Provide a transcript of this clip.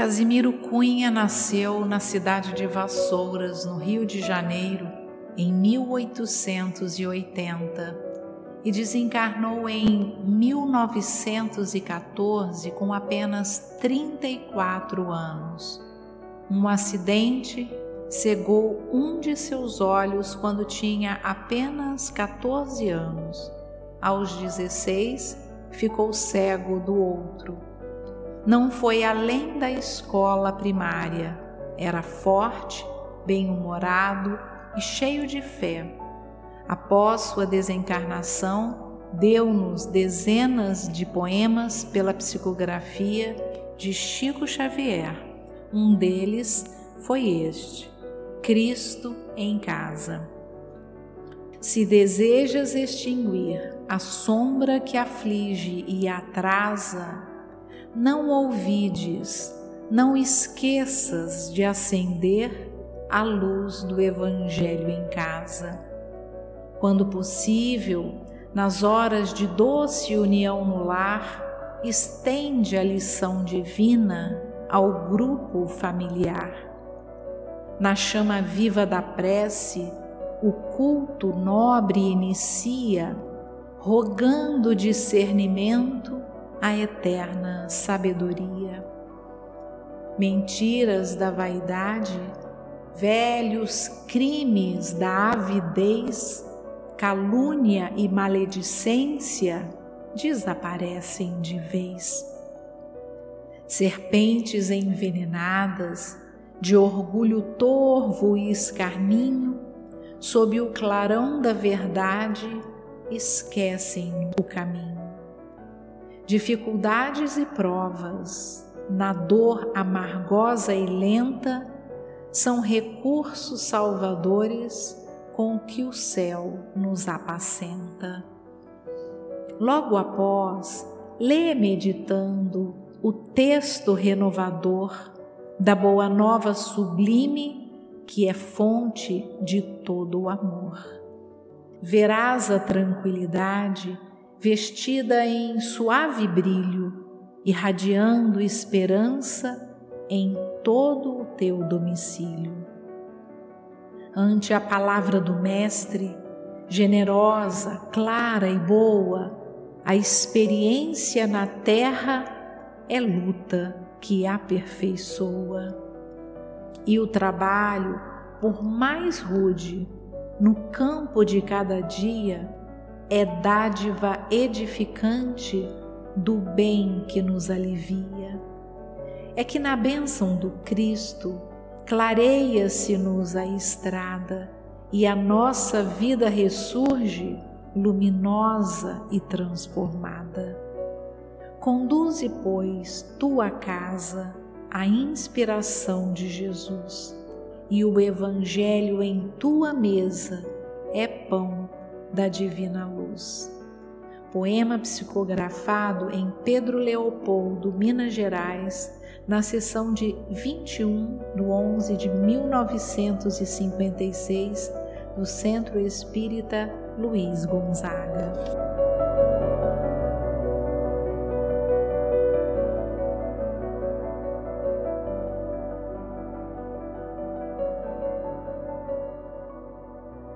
Casimiro Cunha nasceu na cidade de Vassouras, no Rio de Janeiro, em 1880 e desencarnou em 1914 com apenas 34 anos. Um acidente cegou um de seus olhos quando tinha apenas 14 anos. Aos 16, ficou cego do outro não foi além da escola primária. Era forte, bem-humorado e cheio de fé. Após sua desencarnação, deu-nos dezenas de poemas pela psicografia de Chico Xavier. Um deles foi este: Cristo em Casa. Se desejas extinguir a sombra que aflige e atrasa não ouvides, não esqueças de acender a luz do Evangelho em casa. Quando possível, nas horas de doce união no lar, estende a lição divina ao grupo familiar. Na chama viva da prece, o culto nobre inicia, rogando discernimento a eterna sabedoria. Mentiras da vaidade, velhos crimes da avidez, calúnia e maledicência desaparecem de vez. Serpentes envenenadas, de orgulho torvo e escarninho, sob o clarão da verdade, esquecem o caminho dificuldades e provas, na dor amargosa e lenta, são recursos salvadores com que o céu nos apacenta. Logo após, lê meditando o texto renovador da Boa Nova Sublime, que é fonte de todo o amor. Verás a tranquilidade vestida em suave brilho, irradiando esperança em todo o teu domicílio. Ante a palavra do Mestre, generosa, clara e boa, a experiência na terra é luta que aperfeiçoa. E o trabalho, por mais rude, no campo de cada dia, é dádiva edificante do bem que nos alivia. É que na bênção do Cristo clareia-se-nos a estrada e a nossa vida ressurge luminosa e transformada. Conduze, pois, tua casa à inspiração de Jesus, e o Evangelho em tua mesa é pão da divina luz. Poema psicografado em Pedro Leopoldo, Minas Gerais, na sessão de 21 de 11 de 1956 do Centro Espírita Luiz Gonzaga.